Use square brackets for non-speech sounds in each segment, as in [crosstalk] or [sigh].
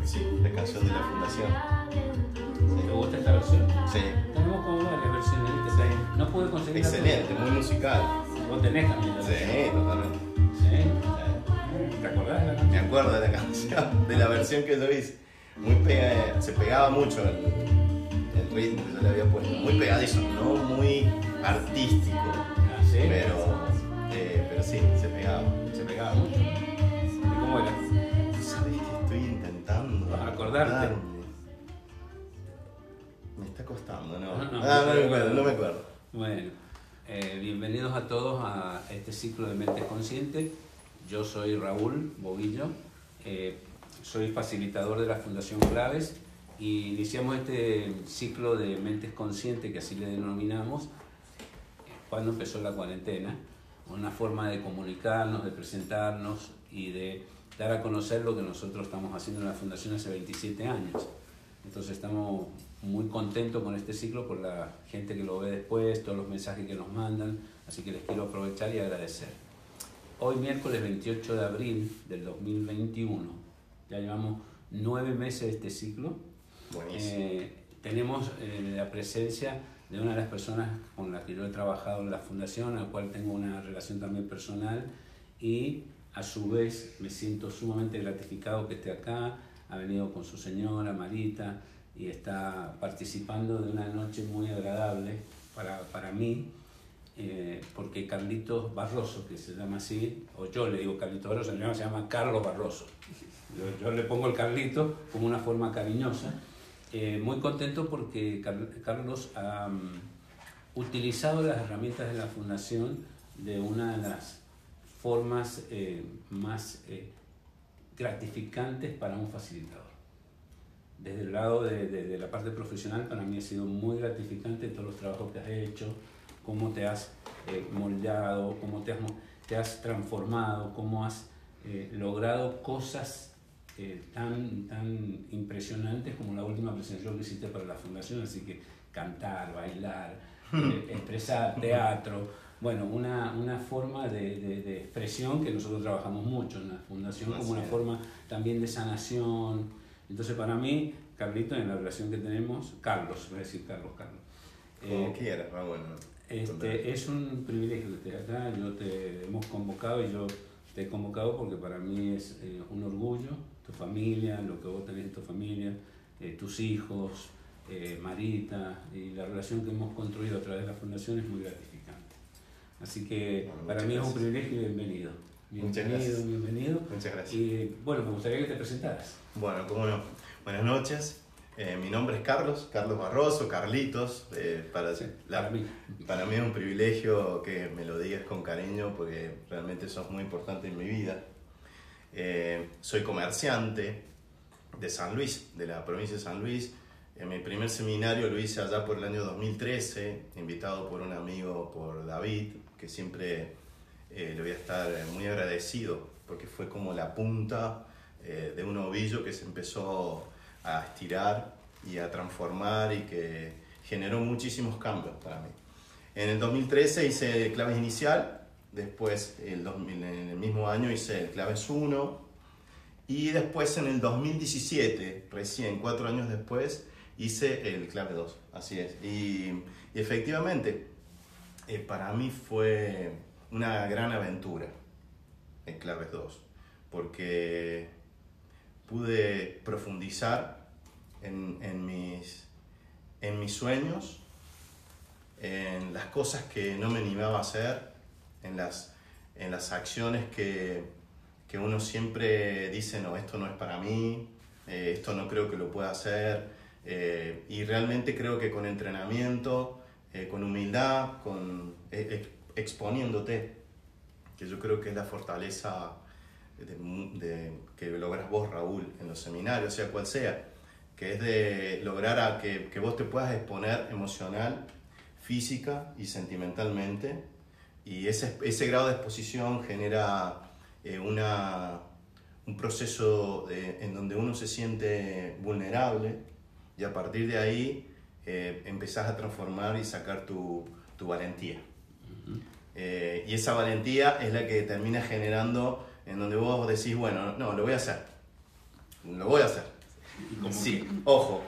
que sí, la canción de la fundación. ¿Te gusta esta versión? Sí. Tenemos como varias versiones, ¿viste? No pude conseguir Excelente, muy musical. Vos tenés también la Sí, versión. totalmente. ¿Sí? ¿Te acordás de la canción? Me acuerdo de la canción, de la versión que yo hice. Muy pega, se pegaba mucho el, el ritmo que yo le había puesto. Muy pegadizo, no muy artístico, Ah, ¿sí? pero, eh, pero sí, se pegaba. Se pegaba mucho. ¿Y cómo era? Acordarte. Me está costando, ¿no? No, no, ah, no no me acuerdo, no me acuerdo. Bueno, eh, bienvenidos a todos a este ciclo de Mentes Conscientes. Yo soy Raúl Boguillo, eh, soy facilitador de la Fundación Claves y iniciamos este ciclo de Mentes Conscientes, que así le denominamos, cuando empezó la cuarentena, una forma de comunicarnos, de presentarnos y de dar a conocer lo que nosotros estamos haciendo en la Fundación hace 27 años. Entonces estamos muy contentos con este ciclo por la gente que lo ve después, todos los mensajes que nos mandan, así que les quiero aprovechar y agradecer. Hoy miércoles 28 de abril del 2021, ya llevamos nueve meses de este ciclo, Buenísimo. eh, tenemos eh, la presencia de una de las personas con las que yo he trabajado en la fundación, a la cual tengo una relación también personal y a su vez me siento sumamente gratificado que esté acá, ha venido con su señora Marita y está participando de una noche muy agradable para, para mí, eh, porque Carlitos Barroso, que se llama así, o yo le digo Carlitos Barroso, llama, se llama Carlos Barroso. Yo, yo le pongo el Carlito como una forma cariñosa. Eh, muy contento porque Car- Carlos ha mm, utilizado las herramientas de la Fundación de una de las formas eh, más eh, gratificantes para un facilitador. Desde el lado de, de- de la parte profesional, para mí ha sido muy gratificante todos los trabajos que has hecho, cómo te has eh, moldeado, cómo te has, te has transformado, cómo has eh, logrado cosas eh, tan, tan impresionantes como la última presentación que hiciste para la fundación, así que cantar, bailar, [laughs] eh, expresar, teatro, bueno, una, una forma de, de- de expresión que nosotros trabajamos mucho en la fundación como una forma también de sanación. Entonces para mí, Carlito, en la relación que tenemos, Carlos, voy a decir Carlos, Carlos. Como eh, quieras, ah, bueno. este, es un privilegio que estés acá, yo te hemos convocado y yo te he convocado porque para mí es eh, un orgullo, tu familia, lo que vos tenés en tu familia, eh, tus hijos, eh, Marita y la relación que hemos construido a través de la fundación es muy gratificante. Así que Bueno, para muchas mí es un privilegio y bienvenido. Muchas Bienvenido, gracias. bienvenido. Muchas gracias. Y bueno, me gustaría que te presentaras. Bueno, cómo no. Buenas noches. Eh, mi nombre es Carlos, Carlos Barroso, Carlitos. eh, para, Sí, la- para mí. para mí es un privilegio que me lo digas con cariño porque realmente sos muy importante en mi vida. Eh, soy comerciante de San Luis, de la provincia de San Luis. En mi primer seminario lo hice allá por el año 2013, invitado por un amigo, por David, que siempre eh, le voy a estar muy agradecido porque fue como la punta eh, de un ovillo que se empezó a estirar y a transformar y que generó muchísimos cambios para mí. En el 2013 hice claves inicial, después el 2000 en el mismo año hice el claves 1 y después en el 2017, recién cuatro años después, hice el clave 2, así es. Y efectivamente, eh, para mí fue una gran aventura el claves 2, porque pude profundizar en, en mis, en mis sueños, en las cosas que no me animaba a hacer, en las, en las acciones que, que uno siempre dice, no, esto no es para mí, eh, esto no creo que lo pueda hacer, eh, y realmente creo que con entrenamiento, eh, con humildad, con eh, ex- exponiéndote, que yo creo que es la fortaleza que logras vos, Raúl, en los seminarios, sea cual sea, que es de lograr a que, vos te puedas exponer emocional, física y sentimentalmente, y ese, ese grado de exposición genera eh, una, un proceso en donde uno se siente vulnerable y a partir de ahí eh, empezás a transformar y sacar tu, tu valentía. Eh, y esa valentía es la que termina generando en donde vos decís, bueno, no, lo voy a hacer. Lo voy a hacer. Sí, ojo,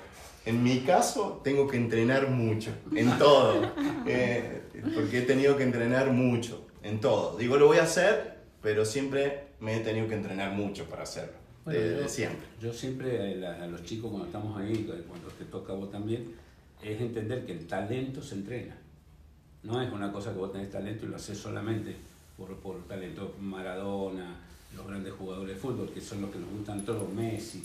en mi caso tengo que entrenar mucho, en todo, [laughs] eh, porque he tenido que entrenar mucho, en todo. Digo, lo voy a hacer, pero siempre me he tenido que entrenar mucho para hacerlo, desde siempre. Yo siempre eh, a, los chicos cuando estamos ahí, cuando te toca a vos también, es entender que el talento se entrena. No es una cosa que vos tenés talento y lo haces solamente por, por talento. Maradona, los grandes jugadores de fútbol, que son los que nos gustan todos, Messi,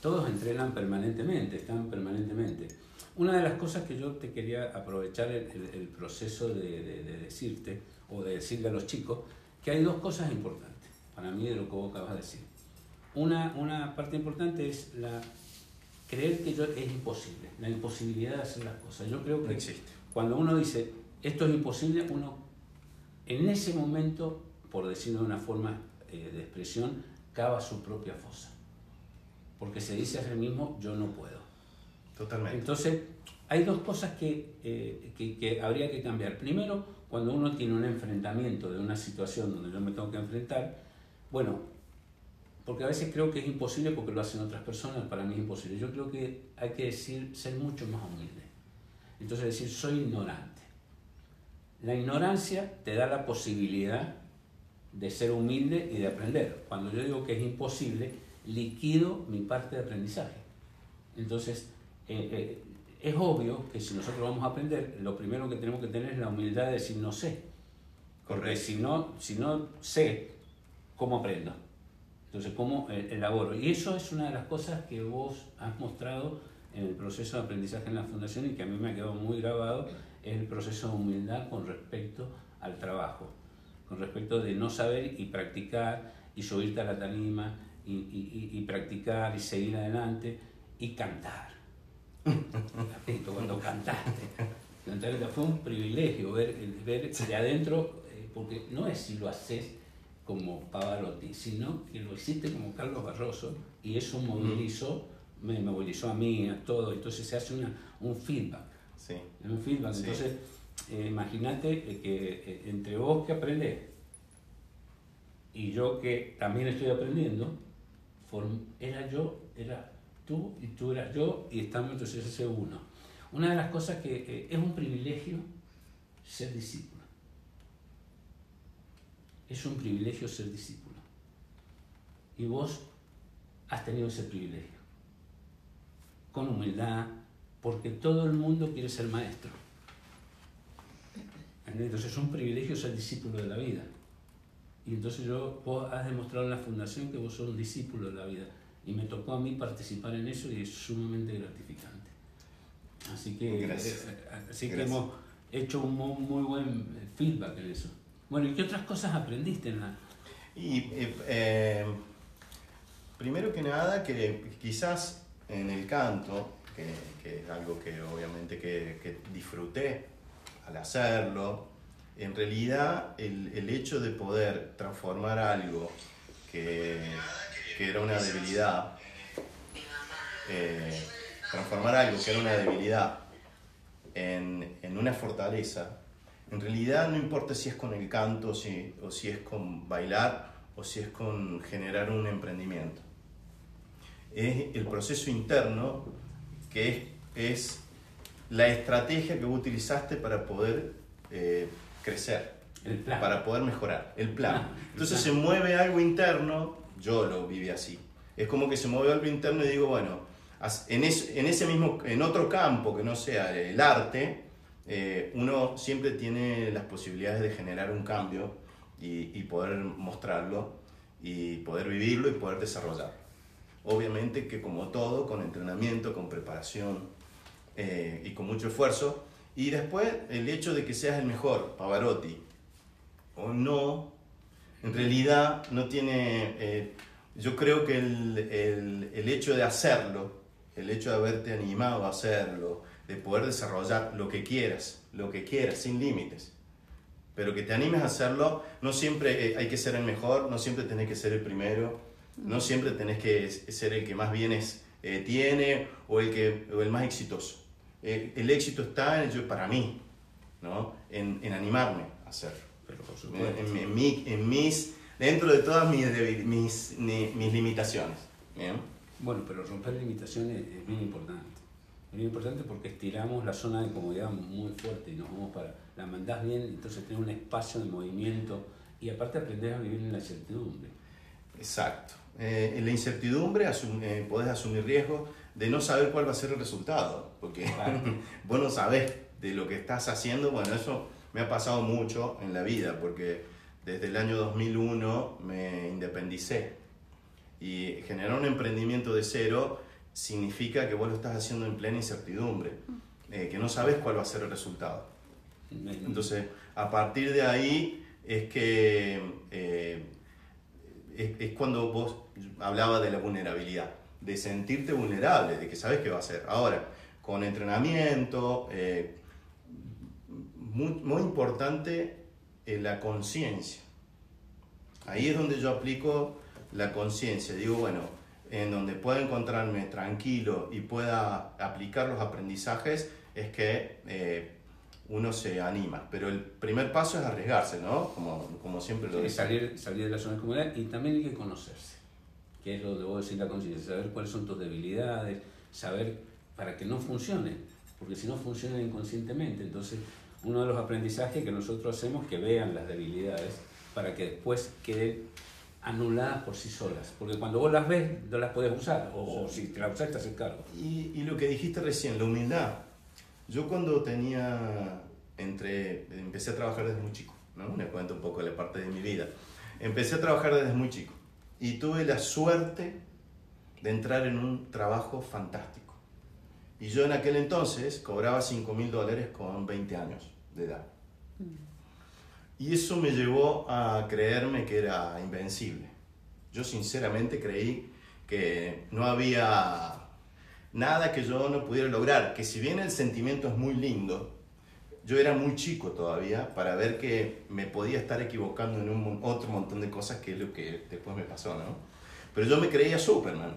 todos entrenan permanentemente, están permanentemente. Una de las cosas que yo te quería aprovechar el, el, proceso de, de, decirte, o de decirle a los chicos, que hay dos cosas importantes para mí de lo que vos acabas de decir. Una, una parte importante es la creer que yo, es imposible, la imposibilidad de hacer las cosas. Yo creo que existe. cuando uno dice esto es imposible, uno en ese momento, por decirlo de una forma eh, de expresión, cava su propia fosa porque se dice a sí mismo yo no puedo. Totalmente. Entonces, hay dos cosas que, eh, que, que, habría que cambiar. Primero, cuando uno tiene un enfrentamiento de una situación donde yo me tengo que enfrentar, bueno, porque a veces creo que es imposible porque lo hacen otras personas, para mí es imposible. Yo creo que hay que decir, ser mucho más humilde. Entonces decir, soy ignorante. La ignorancia te da la posibilidad de ser humilde y de aprender. Cuando yo digo que es imposible, liquido mi parte de aprendizaje. Entonces, eh, eh, es obvio que si nosotros vamos a aprender, lo primero que tenemos que tener es la humildad de decir no sé. Porque si no, si no sé, ¿cómo aprendo? Entonces, ¿cómo eh, elaboro? Y eso es una de las cosas que vos has mostrado en el proceso de aprendizaje en la fundación y que a mí me ha quedado muy grabado, es el proceso de humildad con respecto al trabajo, con respecto de no saber y practicar y subirte a la tarima y, practicar y seguir adelante y cantar. [laughs] cuando cantaste. fue un privilegio ver, ver de adentro, eh, porque no es si lo haces como Pavarotti, sino que lo hiciste como Carlos Barroso y eso movilizó, me movilizó a mí, a todo, entonces se hace una, un feedback. Sí. Un feedback. Entonces, eh, imagínate que eh, entre vos que aprendés y yo que también estoy aprendiendo, era yo, era tú y tú eras yo y estamos entonces ese uno. Una de las cosas que eh, es un privilegio ser discípulo. Es un privilegio ser discípulo. Y vos has tenido ese privilegio. Con humildad, porque todo el mundo quiere ser maestro. Entonces es un privilegio ser discípulo de la vida. Y entonces yo, vos has demostrado en la fundación que vos sos un discípulo de la vida. Y me tocó a mí participar en eso y es sumamente gratificante. Así que, eh, así que hemos hecho un muy buen feedback en eso. Bueno, ¿y qué otras cosas aprendiste en la...? Y eh, eh, primero que nada, que quizás en el canto, que, que es algo que obviamente que, disfruté al hacerlo, en realidad el, el hecho de poder transformar algo que, que era una debilidad, eh, transformar algo que era una debilidad en, en, una fortaleza, en realidad no importa si es con el canto si, o si es con bailar o si es con generar un emprendimiento. Es el proceso interno que es, es la estrategia que vos utilizaste para poder eh, crecer, para poder mejorar, el plan. [laughs] Ah, Entonces se mueve algo interno, yo lo viví así. Es como que se mueve algo interno y digo, bueno, en, en ese mismo, en otro campo que no sea el arte, eh, uno siempre tiene las posibilidades de generar un cambio y, poder mostrarlo y poder vivirlo y poder desarrollarlo. Obviamente que como todo, con entrenamiento, con preparación eh, y con mucho esfuerzo, y después el hecho de que seas el mejor, Pavarotti, o no, en realidad no tiene... Eh, yo creo que el, el, el, hecho de hacerlo, el hecho de haberte animado a hacerlo, de poder desarrollar lo que quieras, lo que quieras, sin límites, pero que te animes a hacerlo, no siempre eh, hay que ser el mejor, no siempre tenés que ser el primero, no siempre tenés que ser el que más bienes eh, tiene o el, que, o el más exitoso eh, el éxito está en, para mí, ¿no? en, en animarme a hacerlo. en, en, en, mis, dentro de todas mis, mis, mis limitaciones. Bueno, pero romper limitaciones es bien importante. Bien importante porque estiramos la zona de comodidad muy fuerte y nos vamos para... La mandás bien, entonces tenés un espacio de movimiento y aparte aprendés a vivir en la incertidumbre. Exacto. Eh, en la incertidumbre eh, podés asumir riesgos de no saber cuál va a ser el resultado, porque [laughs] vos no sabés de lo que estás haciendo. Bueno, eso me ha pasado mucho en la vida, porque desde el año 2001 me independicé y generar un emprendimiento de cero significa que vos lo estás haciendo en plena incertidumbre, eh, que no sabes cuál va a ser el resultado. Entonces, a partir de ahí es que eh, es, cuando vos hablaba de la vulnerabilidad, de sentirte vulnerable, de que sabes qué va a ser. Ahora, con entrenamiento, eh, muy, muy, importante la conciencia. Ahí es donde yo aplico la conciencia. Digo, bueno, en donde pueda encontrarme tranquilo y pueda aplicar los aprendizajes es que eh, uno se anima. Pero el primer paso es arriesgarse, ¿no? Como, como siempre lo digo. Salir, salir de la zona de comodidad y también hay que conocerse, que es lo de vos decir la conciencia, saber cuáles son tus debilidades, saber para que no funcionen, porque si no funcionan inconscientemente. Entonces, uno de los aprendizajes que nosotros hacemos es que vean las debilidades para que después queden anuladas por sí solas, porque cuando vos las ves no las puedes usar, o, si te las usas estás en cargo. Y, y, lo que dijiste recién, la humildad. Yo cuando tenía, entre, empecé a trabajar desde muy chico, ¿no? Me cuento un poco de la parte de mi vida. Empecé a trabajar desde muy chico y tuve la suerte de entrar en un trabajo fantástico. Y yo en aquel entonces cobraba 5 mil dólares con 20 años de edad. Mm. Y eso me llevó a creerme que era invencible. Yo sinceramente creí que no había nada que yo no pudiera lograr, que si bien el sentimiento es muy lindo, yo era muy chico todavía para ver que me podía estar equivocando en un otro montón de cosas que es lo que después me pasó, ¿no? Pero yo me creía Superman.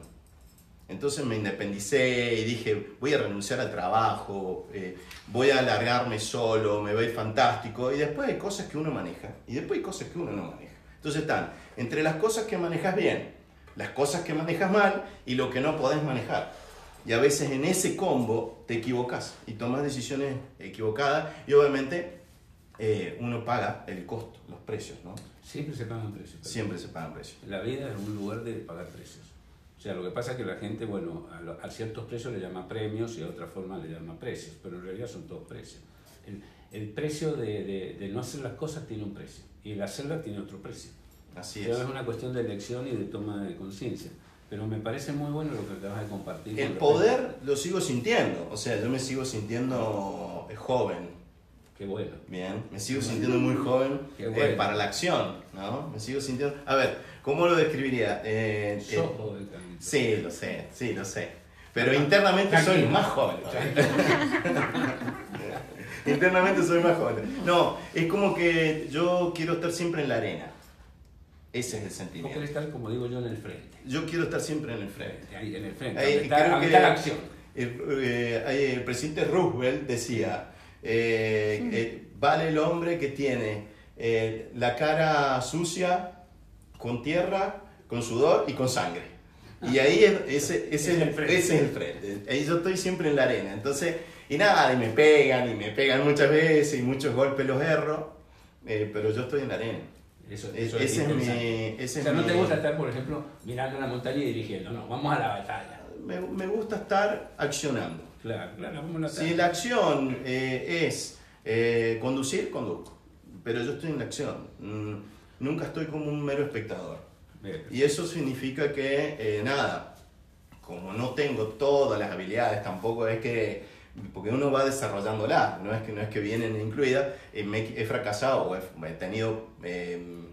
Entonces me independicé y dije, voy a renunciar al trabajo, eh, voy a alargarme solo, me va a ir fantástico. Y después hay cosas que uno maneja y después hay cosas que uno no maneja. Entonces están entre las cosas que manejas bien, las cosas que manejas mal y lo que no podés manejar. Y a veces en ese combo te equivocas y tomas decisiones equivocadas y obviamente eh, uno paga el costo, los precios, ¿no? Siempre se pagan precios. Siempre se pagan precios. La vida es un lugar de pagar precios. O sea, lo que pasa es que la gente, bueno, a, ciertos precios le llama premios y a otra forma le llama precios, pero en realidad son todos precios. El, precio de, de, no hacer las cosas tiene un precio y el hacerlas tiene otro precio. Así es. es una cuestión de elección y de toma de conciencia. Pero me parece muy bueno lo que acabas de compartir. El poder lo sigo sintiendo, o sea, yo me sigo sintiendo joven. Qué bueno. Bien, me sigo sintiendo muy joven eh, para la acción, ¿no? Me sigo sintiendo... A ver, ¿cómo lo describiría? Eh, eh Sí, lo sé, sí, lo sé. Pero internamente soy más joven. [laughs] internamente soy más joven. No, es como que yo quiero estar siempre en la arena. Ese es el sentimiento. Vos estar, como digo yo, en el frente. Yo quiero estar siempre en el frente. Ahí, en el frente. Ahí, está, creo la acción. El, eh, el, presidente Roosevelt decía, eh, eh, vale el hombre que tiene la cara sucia, con tierra, con sudor y con sangre. Y ahí ese, ese, es el, ese es el frente. Ahí yo estoy siempre en la arena. Entonces, y nada, y me pegan, y me pegan muchas veces, y muchos golpes los erro, eh, pero yo estoy en la arena. Eso, eso ese es, mi. Ese o sea, no te gusta estar, por ejemplo, mirando la montaña y dirigiendo, no, vamos a la batalla. Me, me gusta estar accionando. Claro, claro, vamos a Si la acción eh, es eh, conducir, conduzco. Pero yo estoy en la acción. Mm, nunca estoy como un mero espectador. Y eso significa que, eh, nada, como no tengo todas las habilidades, tampoco es que, porque uno va desarrollándolas, no es que, no es que vienen incluidas, eh, he fracasado o he, tenido em,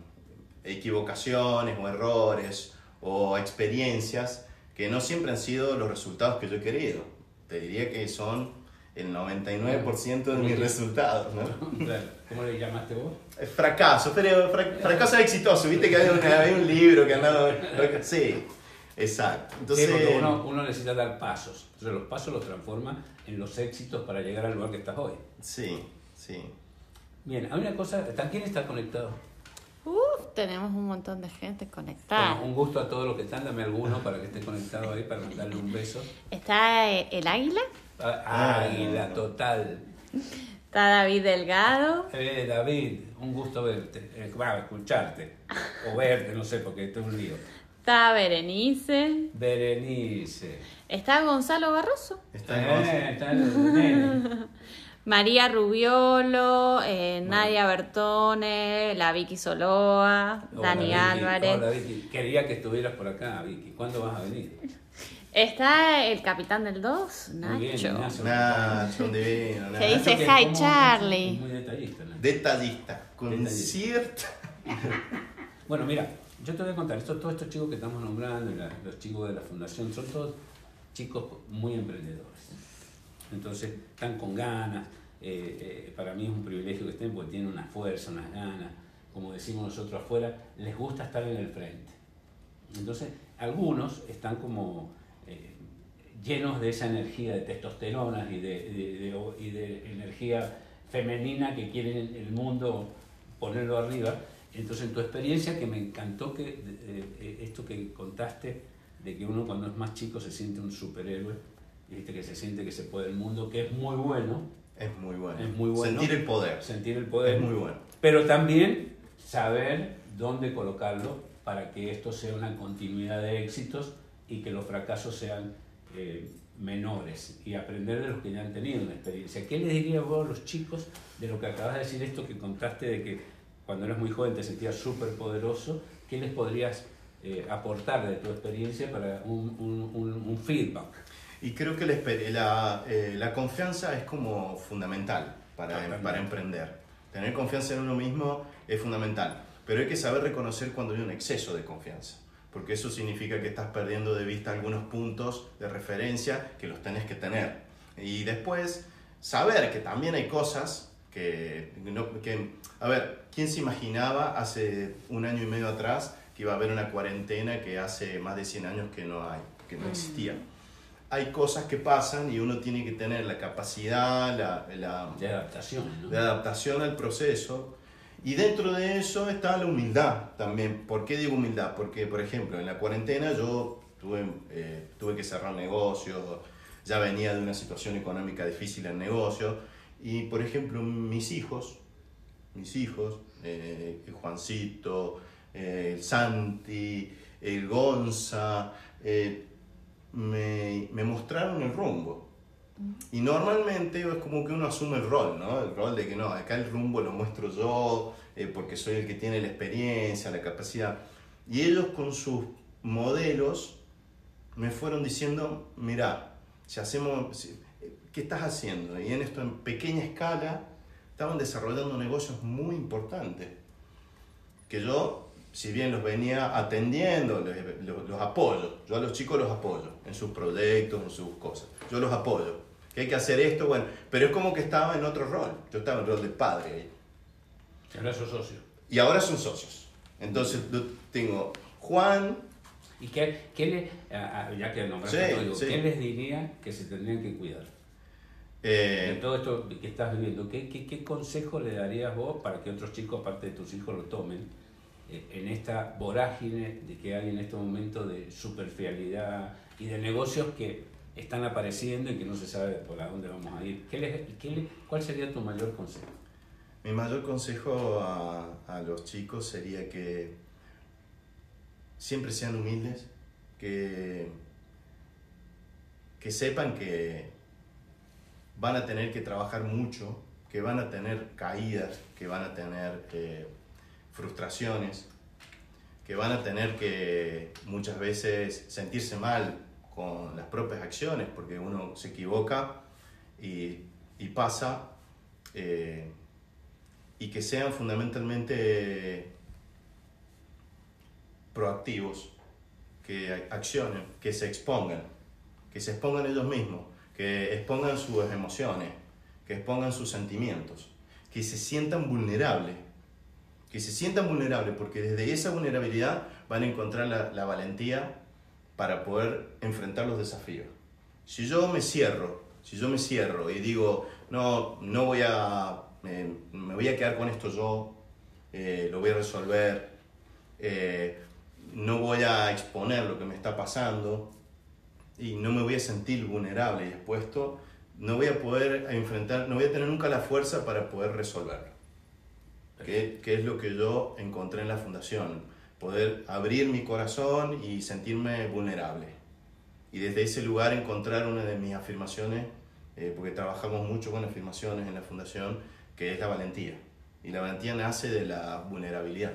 equivocaciones o errores o experiencias que no siempre han sido los resultados que yo he querido. Te diría que son el 99% de mis resultados, ¿no? ¿Cómo le llamaste vos? Fracaso, pero fracaso exitoso, viste que hay, un libro que andaba... Sí, exacto. Entonces, sí, uno, uno, necesita dar pasos, entonces los pasos los transforma en los éxitos para llegar al lugar que estás hoy. Sí, sí. Bien, hay una cosa, ¿quién está conectado? Uf, tenemos un montón de gente conectada. Bueno, un gusto a todos los que están, dame alguno para que esté conectado ahí, para mandarle un beso. Está eh, el águila, Ah, Águila, total. está David Delgado, Eh, David, un gusto verte, eh, va, escucharte, o verte, no sé, porque esto es un lío. está Berenice, Berenice. está Gonzalo Barroso, Está Eh, está el nene. [laughs] María Rubiolo, eh, Nadia Bertone, la Vicky Soloa, Hola, Dani Vicky. Álvarez. Hola, Vicky. Quería que estuvieras por acá, Vicky. ¿Cuándo vas a venir? Está el capitán del 2, Muy bien, Nacho. Nacho, un divino. Se Nacho. dice Nacho, que hi, como- Charlie. es Muy detallista. ¿no? Detallista, con Detallista. cierta... [laughs] Bueno, mira, yo te voy a contar, esto, todos estos chicos que estamos nombrando, los chicos de la fundación, son todos chicos muy emprendedores. Entonces, están con ganas. eh, eh, para mí es un privilegio que estén porque tienen una fuerza, unas ganas. Como decimos nosotros afuera, les gusta estar en el frente. Entonces, algunos están como llenos de esa energía de testosteronas y de, de- de- y de energía femenina que quieren el- mundo ponerlo arriba. Entonces, en tu experiencia, que me encantó que eh, eh, esto que contaste, de que uno cuando es más chico se siente un superhéroe, viste que se siente que se puede el mundo, que es muy bueno, Es muy bueno. Es muy bueno. Sentir el poder. sentir el poder, Es muy bueno. pero también saber dónde colocarlo para que esto sea una continuidad de éxitos y que los fracasos sean eh, menores y aprender de los que ya han tenido una experiencia. ¿Qué les dirías vos a los chicos de lo que acabas de decir, esto que contaste de que cuando eras muy joven te sentías súper poderoso? ¿Qué les podrías eh, aportar de tu experiencia para un, un- un- un feedback? Y creo que la, eh, la confianza es como fundamental para, para emprender. Tener confianza en uno mismo es fundamental, pero hay que saber reconocer cuando hay un exceso de confianza, porque eso significa que estás perdiendo de vista algunos puntos de referencia que los tenés que tener. Y después, saber que también hay cosas que, no- que a ver, ¿quién se imaginaba hace un año y medio atrás que iba a haber una cuarentena que hace más de 100 años que no hay, que no existía? hay cosas que pasan y uno tiene que tener la capacidad, la, la- De adaptación, ¿no? de adaptación al proceso. Y dentro de eso está la humildad también. ¿Por qué digo humildad? Porque, por ejemplo, en la cuarentena yo tuve, eh, tuve que cerrar negocios, ya venía de una situación económica difícil en negocio. Y, por ejemplo, mis hijos, mis hijos, eh, Juancito, eh, el Santi, el Gonza, me, me mostraron el rumbo. Y normalmente es como que uno asume el rol, ¿no? El rol de que no, acá el rumbo lo muestro yo, eh, porque soy el que tiene la experiencia, la capacidad. Y ellos con sus modelos me fueron diciendo, mira, si hacemos, ¿qué estás haciendo? Y en esto en pequeña escala estaban desarrollando negocios muy importantes, que yo, si bien los venía atendiendo, los, los- los apoyo, yo a los chicos los apoyo en sus proyectos, en sus cosas, yo los apoyo. Que hay que hacer esto, bueno, pero es como que estaba en otro rol, yo estaba en el rol de padre ahí. Ahora sos socio. Y ahora son socios. Entonces yo tengo Juan, ¿Y qué, qué le, ya que nombraste Sí, todo, digo, sí. qué les diría que se tendrían que cuidar? eh, de todo esto que estás viviendo, ¿qué, qué, qué consejo le darías vos para que otros chicos, aparte de tus hijos, lo tomen eh, en esta vorágine de que hay en este momento de superficialidad y de negocios que están apareciendo y que no se sabe por dónde vamos a ir? ¿Qué les- qué ¿Cuál sería tu mayor consejo? Mi mayor consejo a, a los chicos sería que siempre sean humildes, que, que sepan que van a tener que trabajar mucho, que van a tener caídas, que van a tener eh, frustraciones, que van a tener que muchas veces sentirse mal las propias acciones, porque uno se equivoca y, pasa. eh, y que sean fundamentalmente proactivos, que accionen, que se expongan, que se expongan ellos mismos, que expongan sus emociones, que expongan sus sentimientos, que se sientan vulnerables, que se sientan vulnerables, porque desde esa vulnerabilidad van a encontrar la valentía para poder enfrentar los desafíos. Si yo me cierro, si yo me cierro y digo, no, no voy a, me voy a quedar con esto yo, eh, lo voy a resolver, eh, no voy a exponer lo que me está pasando y no me voy a sentir vulnerable y expuesto, no voy a poder enfrentar, no voy a tener nunca la fuerza para poder resolverlo. Que, que es lo que yo encontré en la fundación, poder abrir mi corazón y sentirme vulnerable. Y desde ese lugar encontrar una de mis afirmaciones, eh, porque trabajamos mucho con afirmaciones en la fundación, que es la valentía. Y la valentía nace de la vulnerabilidad,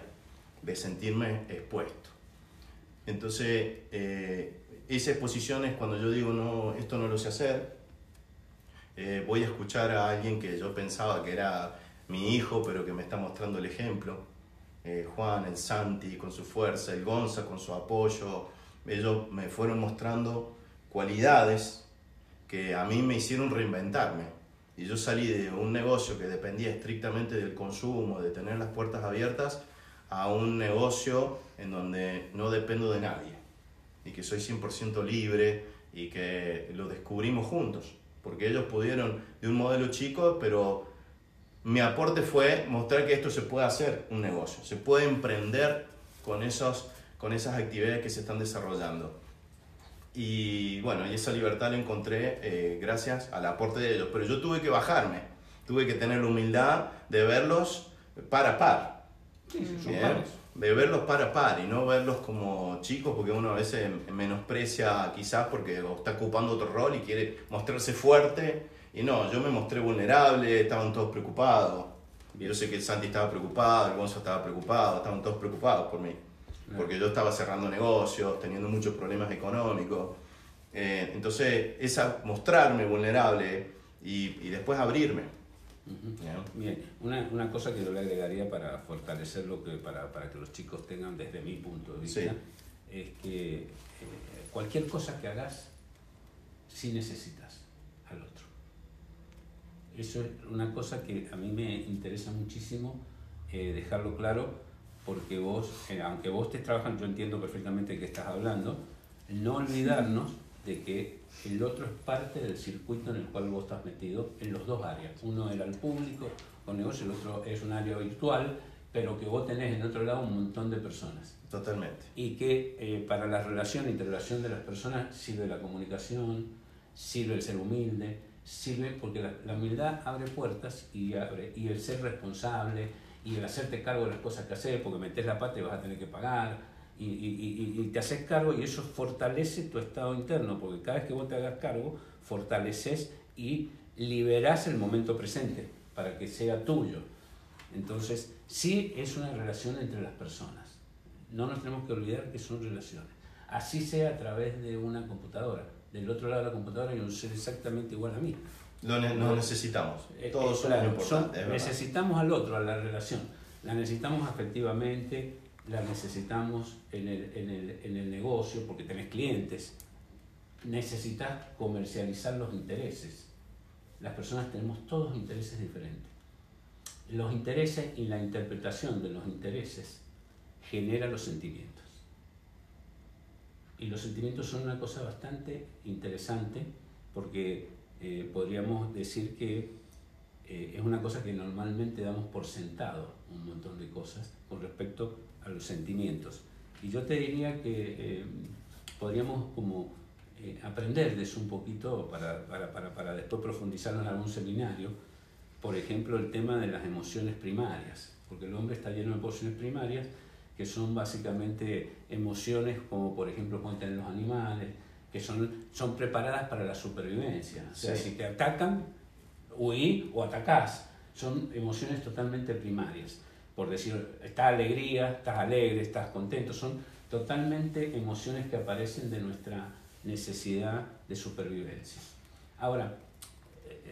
de sentirme expuesto. Entonces, eh, esa exposición es cuando yo digo, no, esto no lo sé hacer, eh, voy a escuchar a alguien que yo pensaba que era mi hijo, pero que me está mostrando el ejemplo. Eh, Juan, el Santi con su fuerza, el Gonza con su apoyo. Ellos me fueron mostrando cualidades que a mí me hicieron reinventarme. Y yo salí de un negocio que dependía estrictamente del consumo, de tener las puertas abiertas, a un negocio en donde no dependo de nadie y que soy 100% libre y que lo descubrimos juntos. Porque ellos pudieron de un modelo chico, pero mi aporte fue mostrar que esto se puede hacer un negocio, se puede emprender con, esos, con esas actividades que se están desarrollando. Y bueno, y esa libertad la encontré eh, gracias al aporte de ellos. Pero yo tuve que bajarme, tuve que tener la humildad de verlos par a par. de verlos par a par y no verlos como chicos, porque uno a veces menosprecia quizás porque está ocupando otro rol y quiere mostrarse fuerte y no, yo me mostré vulnerable, estaban todos preocupados. Yo sé que el Santi estaba preocupado, el Gonzo estaba preocupado, estaban todos preocupados por mí. Porque yo estaba cerrando negocios, teniendo muchos problemas económicos. Eh, entonces, esa mostrarme vulnerable y, y después abrirme. Bien, una, una, cosa que yo le agregaría para fortalecer lo que, para, para que los chicos tengan desde mi punto de vista, es que eh, cualquier cosa que hagas, sí necesitas. Eso es una cosa que a mí me interesa muchísimo eh, dejarlo claro, porque vos, eh, aunque vos estés trabajando, yo entiendo perfectamente de qué estás hablando, no olvidarnos de que el otro es parte del circuito en el cual vos estás metido en los dos áreas. Uno era el público con negocio, el otro es un área virtual, pero que vos tenés en otro lado un montón de personas. Totalmente. Y que eh, para la relación, interrelación de las personas sirve la comunicación, sirve el ser humilde, sirve porque la, humildad abre puertas y, abre, y el ser responsable y el hacerte cargo de las cosas que haces, porque metes la pata y vas a tener que pagar, y, y, y, te haces cargo y eso fortalece tu estado interno, porque cada vez que vos te hagas cargo, fortaleces y liberás el momento presente para que sea tuyo. Entonces, sí es una relación entre las personas. No nos tenemos que olvidar que son relaciones. Así sea a través de una computadora del otro lado de la computadora hay un ser exactamente igual a mí. No, no necesitamos. Eh, Todos eh, somos importantes. necesitamos al otro, a la relación. La necesitamos afectivamente, la necesitamos en el, en el, en el negocio porque tenés clientes. Necesitas comercializar los intereses. Las personas tenemos todos intereses diferentes. Los intereses y la interpretación de los intereses genera los sentimientos. Y los sentimientos son una cosa bastante interesante porque eh, podríamos decir que eh, es una cosa que normalmente damos por sentado un montón de cosas con respecto a los sentimientos. Y yo te diría que eh, podríamos como aprender de eso un poquito para, para, para, para después profundizarlo en algún seminario. Por ejemplo, el tema de las emociones primarias, porque el hombre está lleno de emociones primarias que son básicamente emociones como por ejemplo cuentan los animales, que son, son preparadas para la supervivencia. O sea, si te atacan, huí o atacás. Son emociones totalmente primarias. Por decir, estás alegría, estás alegre, estás contento. Son totalmente emociones que aparecen de nuestra necesidad de supervivencia. Ahora,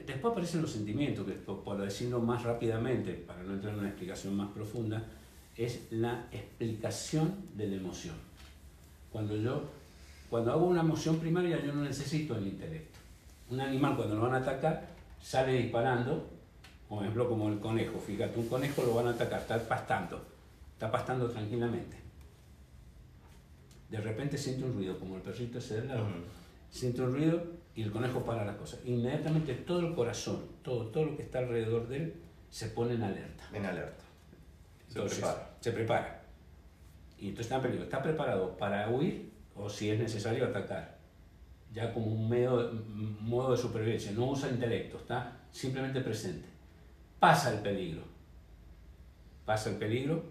después aparecen los sentimientos, que por decirlo más rápidamente, para no entrar en una explicación más profunda, es la explicación de la emoción. Cuando yo, cuando hago una emoción primaria, yo no necesito el intelecto. Un animal cuando lo van a atacar, sale disparando, por ejemplo como el conejo, fíjate, un conejo lo van a atacar, está pastando, está pastando tranquilamente. De repente siente un ruido, como el perrito ese del lado. Siente un ruido y el conejo para la cosa. Inmediatamente todo el corazón, todo, todo lo que está alrededor de él, se pone en alerta. En alerta Se Entonces, prepara. se prepara. Y entonces está en peligro. ¿Está preparado para huir o si es necesario atacar? Ya como un medio, modo de supervivencia. No usa intelecto, está simplemente presente. Pasa el peligro. Pasa el peligro.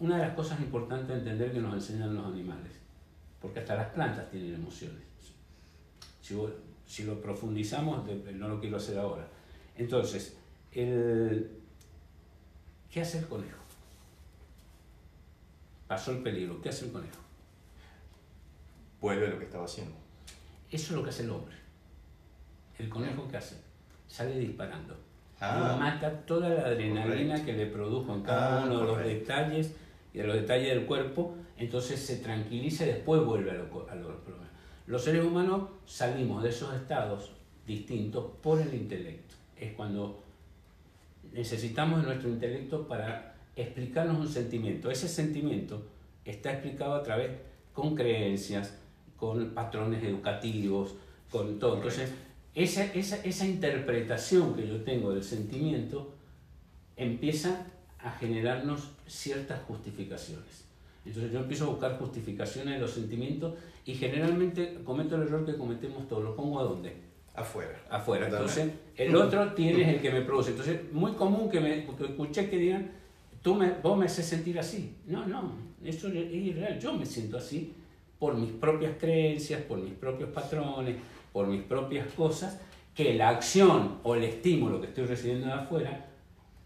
Una de las cosas importantes de entender que nos enseñan los animales, porque hasta las plantas tienen emociones. Si, vos- si lo profundizamos, no lo quiero hacer ahora. Entonces, el, ¿qué hace el conejo? Pasó el peligro, ¿qué hace el conejo? Vuelve a lo que estaba haciendo. Eso es lo que hace el hombre. ¿El conejo qué hace? Sale disparando. Ah. Mata toda la adrenalina Correcto. que le produjo en cada Ah, uno de los detalles y de los detalles del cuerpo, entonces se tranquiliza y después vuelve a, lo, co- a los problemas. Los seres humanos salimos de esos estados distintos por el intelecto. Es cuando necesitamos de nuestro intelecto para explicarnos un sentimiento. Ese sentimiento está explicado a través con creencias, con patrones educativos, con todo. Entonces, esa, esa, esa interpretación que yo tengo del sentimiento empieza a generarnos ciertas justificaciones. Entonces yo empiezo a buscar justificaciones de los sentimientos y generalmente cometo el error que cometemos todos. ¿Lo pongo a dónde? Afuera. afuera. Entonces, el otro tiene el que me produce. Entonces, muy común que me que escuché que digan, tú me, vos me haces sentir así. No, no, eso es irreal. Yo me siento así por mis propias creencias, por mis propios patrones, por mis propias cosas, que la acción o el estímulo que estoy recibiendo de afuera,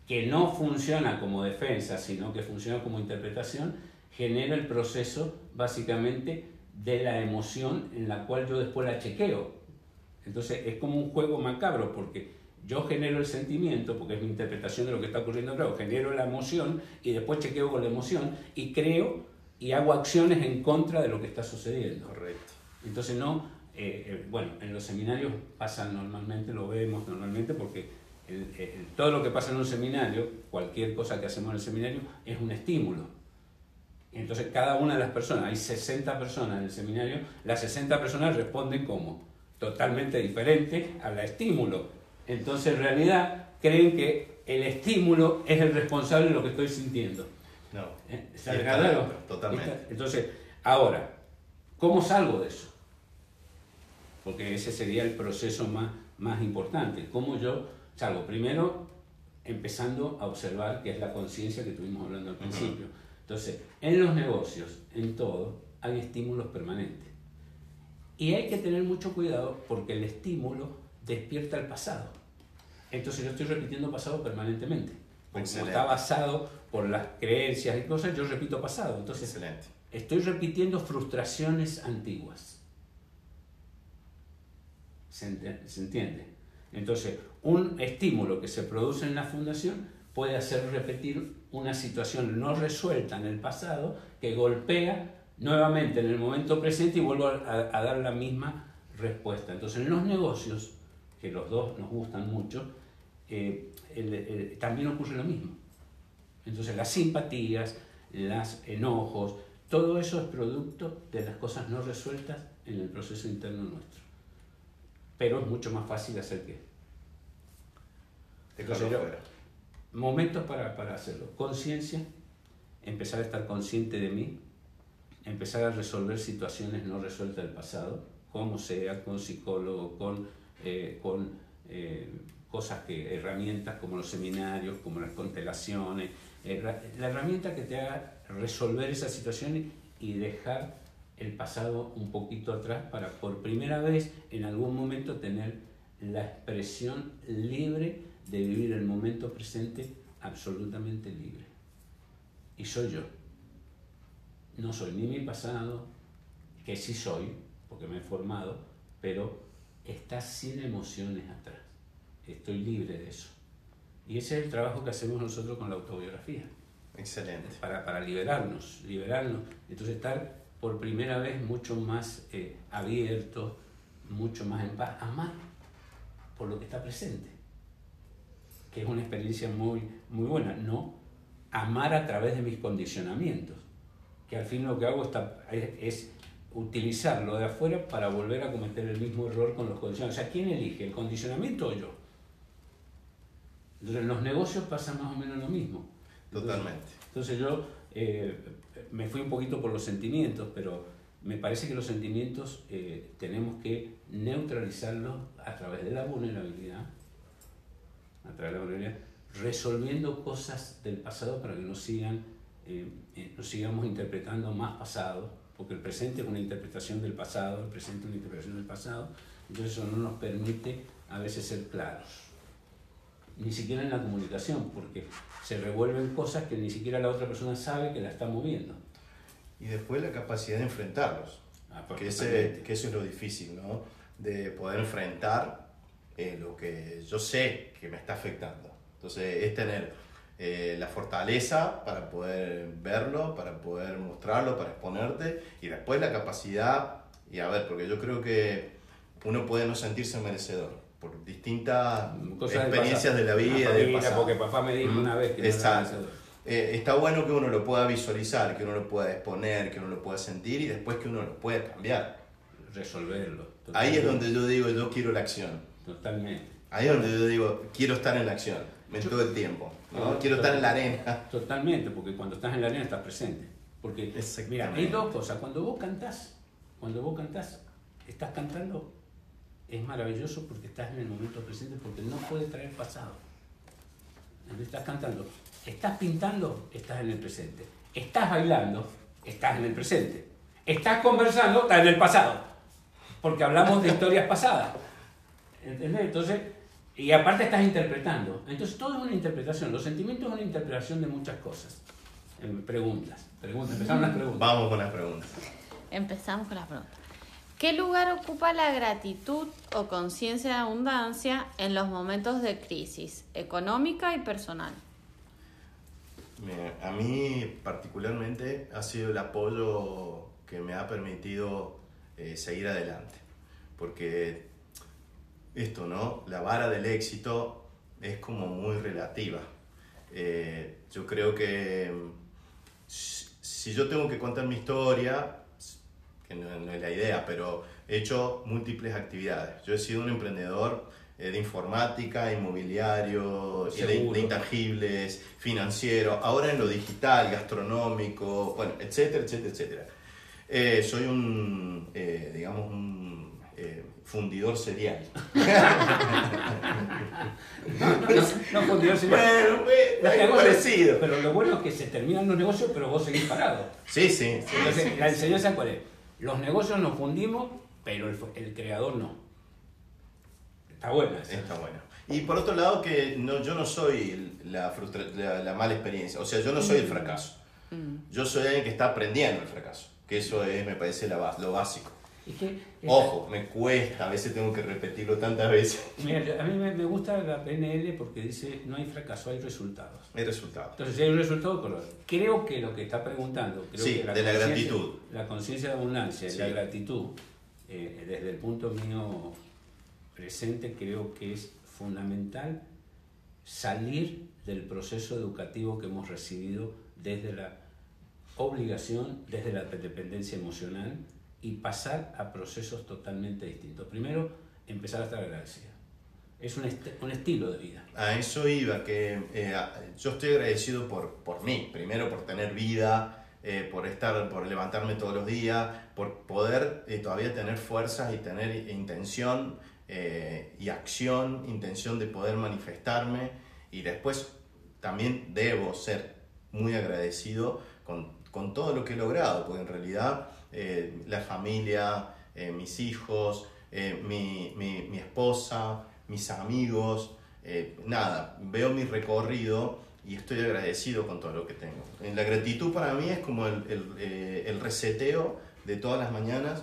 que no funciona como defensa, sino que funciona como interpretación, genera el proceso básicamente de la emoción en la cual yo después la chequeo. Entonces es como un juego macabro porque yo genero el sentimiento, porque es mi interpretación de lo que está ocurriendo acá, o genero la emoción y después chequeo con la emoción y creo y hago acciones en contra de lo que está sucediendo. Correcto. Entonces no, eh, eh, bueno, en los seminarios pasa normalmente, lo vemos normalmente porque el- el- todo lo que pasa en un seminario, cualquier cosa que hacemos en el seminario, es un estímulo. Entonces cada una de las personas, hay 60 personas en el seminario, las 60 personas responden como totalmente diferente al estímulo. Entonces en realidad creen que el estímulo es el responsable de lo que estoy sintiendo. No. ¿Eh? ¿Está claro? Totalmente. Está- Entonces, ahora, ¿cómo salgo de eso? Porque ese sería el proceso más, más importante. ¿Cómo yo salgo? Primero, empezando a observar, que es la conciencia que estuvimos hablando al principio. Entonces, en los negocios, en todo, hay estímulos permanentes. Y hay que tener mucho cuidado porque el estímulo despierta el pasado. Entonces yo estoy repitiendo pasado permanentemente. Porque como está basado por las creencias y cosas, yo repito pasado. Entonces Excelente. estoy repitiendo frustraciones antiguas. ¿Se, entiende? Entonces, un estímulo que se produce en la fundación puede hacer repetir una situación no resuelta en el pasado que golpea nuevamente en el momento presente y vuelvo a, a dar la misma respuesta. Entonces, en los negocios, que los dos nos gustan mucho, eh, el- el- también ocurre lo mismo. Entonces las simpatías, los enojos, todo eso es producto de las cosas no resueltas en el proceso interno nuestro. Pero es mucho más fácil hacer que. Entonces, yo-. Momentos para, para hacerlo. Conciencia, empezar a estar consciente de mí, empezar a resolver situaciones no resueltas del pasado, como sea, con psicólogo, con, eh, con eh, cosas que, herramientas como los seminarios, como las constelaciones, eh, la herramienta que te haga resolver esas situaciones y dejar el pasado un poquito atrás para por primera vez en algún momento tener la expresión libre de vivir el momento presente absolutamente libre. Y soy yo. No soy ni mi pasado, que sí soy, porque me he formado, pero está sin emociones atrás. Estoy libre de eso. Y ese es el trabajo que hacemos nosotros con la autobiografía Excelente. para, para liberarnos, liberarnos. Entonces estar por primera vez mucho más eh, abierto, mucho más en paz, amar por lo que está presente, que es una experiencia muy, muy buena, no amar a través de mis condicionamientos, que al fin lo que hago está, es, es utilizar lo de afuera para volver a cometer el mismo error con los condicionamientos. O sea, ¿quién elige, el condicionamiento o yo? Entonces en los negocios pasa más o menos lo mismo. Totalmente. Entonces, yo eh, me fui un poquito por los sentimientos, pero me parece que los sentimientos eh, tenemos que neutralizarlos a través de la vulnerabilidad, a través de la vulnerabilidad, resolviendo cosas del pasado para que no sigan, eh, no sigamos interpretando más pasado, porque el presente es una interpretación del pasado, el presente es una interpretación del pasado, entonces eso no nos permite a veces ser claros, ni siquiera en la comunicación, porque se revuelven cosas que ni siquiera la otra persona sabe que la está moviendo. Y después la capacidad de enfrentarlos, Ah, que, ese, que eso es lo difícil, ¿no? De poder enfrentar eh, lo que yo sé que me está afectando. Entonces es tener eh, la fortaleza para poder verlo, para poder mostrarlo, para exponerte, y después la capacidad, y a ver, porque yo creo que uno puede no sentirse merecedor por distintas Cosas del experiencias de la vida, del familia, pasado. Porque papá me dijo una vez que no Exacto. merecedor. Eh, está bueno que uno lo pueda visualizar, que uno lo pueda exponer, que uno lo pueda sentir y después que uno lo pueda cambiar. resolverlo. Ahí es totalmente. donde yo digo, yo quiero la acción. Totalmente. Ahí es donde yo digo, quiero estar en la acción, en todo el tiempo. ¿no? Yo- Quiero estar en la arena. Totalmente, porque cuando estás en la arena estás presente. Porque, mira, hay dos cosas. Cuando vos cantás, cuando vos cantás, estás cantando, es maravilloso porque estás en el momento presente, porque no puede traer pasado. Entonces estás cantando. Estás pintando, estás en el presente. Estás bailando, estás en el presente. Estás conversando, estás en el pasado. Porque hablamos de historias pasadas. ¿Entendés? Entonces, y aparte estás interpretando. Entonces todo es una interpretación. Los sentimientos es una interpretación de muchas cosas. Preguntas. Preguntas. Empezaron las preguntas. Vamos con las preguntas. Empezamos con las preguntas. ¿Qué lugar ocupa la gratitud o conciencia de abundancia en los momentos de crisis económica y personal? Mira, A mí particularmente ha sido el apoyo que me ha permitido eh, seguir adelante. Porque esto, ¿no? La vara del éxito es como muy relativa. Eh, yo creo que mm, si yo tengo que contar mi historia, que no, no es la idea, pero he hecho múltiples actividades. Yo he sido un emprendedor eh, de informática, inmobiliario, de, intangibles, financiero, ahora en lo digital, gastronómico, bueno, etcétera, etcétera, etcétera. Eh, soy un, eh, digamos, un eh, fundidor serial. [laughs] No, con Dios, señor. Bueno, parecido. Pero lo bueno es que se terminan los negocios, pero vos seguís parado. Sí, sí, sí. Entonces, la enseñanza cuál es? Los negocios nos fundimos, pero el, el creador no. Está buena esa. Está bueno. Y por otro lado, que no, yo no soy la, frustra- la, la mala experiencia, o sea, yo no soy el fracaso. Yo soy alguien que está aprendiendo el fracaso, que eso es, me parece, la lo básico. Es que, Ojo, me cuesta, a veces tengo que repetirlo tantas veces. Mira, a mí me, gusta la PNL porque dice no hay fracaso, hay resultados. El resultado. Entonces, si hay un resultado, color. Creo que lo que está preguntando, creo Sí, que de la conciencia- gratitud. La conciencia de abundancia Sí. la gratitud, eh, desde el punto mío presente, creo que es fundamental salir del proceso educativo que hemos recibido desde la obligación, desde la dependencia emocional y pasar a procesos totalmente distintos. Primero, empezar a estar agradecido. Es un, est- un estilo de vida. A eso iba, que eh, yo estoy agradecido por, por mí, primero por tener vida, eh, por estar, por levantarme todos los días, por poder eh, todavía tener fuerzas y tener intención eh, y acción, intención de poder manifestarme y después también debo ser muy agradecido con, con todo lo que he logrado, porque en realidad eh, la familia, eh, mis hijos, eh, mi, mi- mi esposa, mis amigos, nada, veo mi recorrido y estoy agradecido con todo lo que tengo. La gratitud para mí es como el, el, el reseteo de todas las mañanas,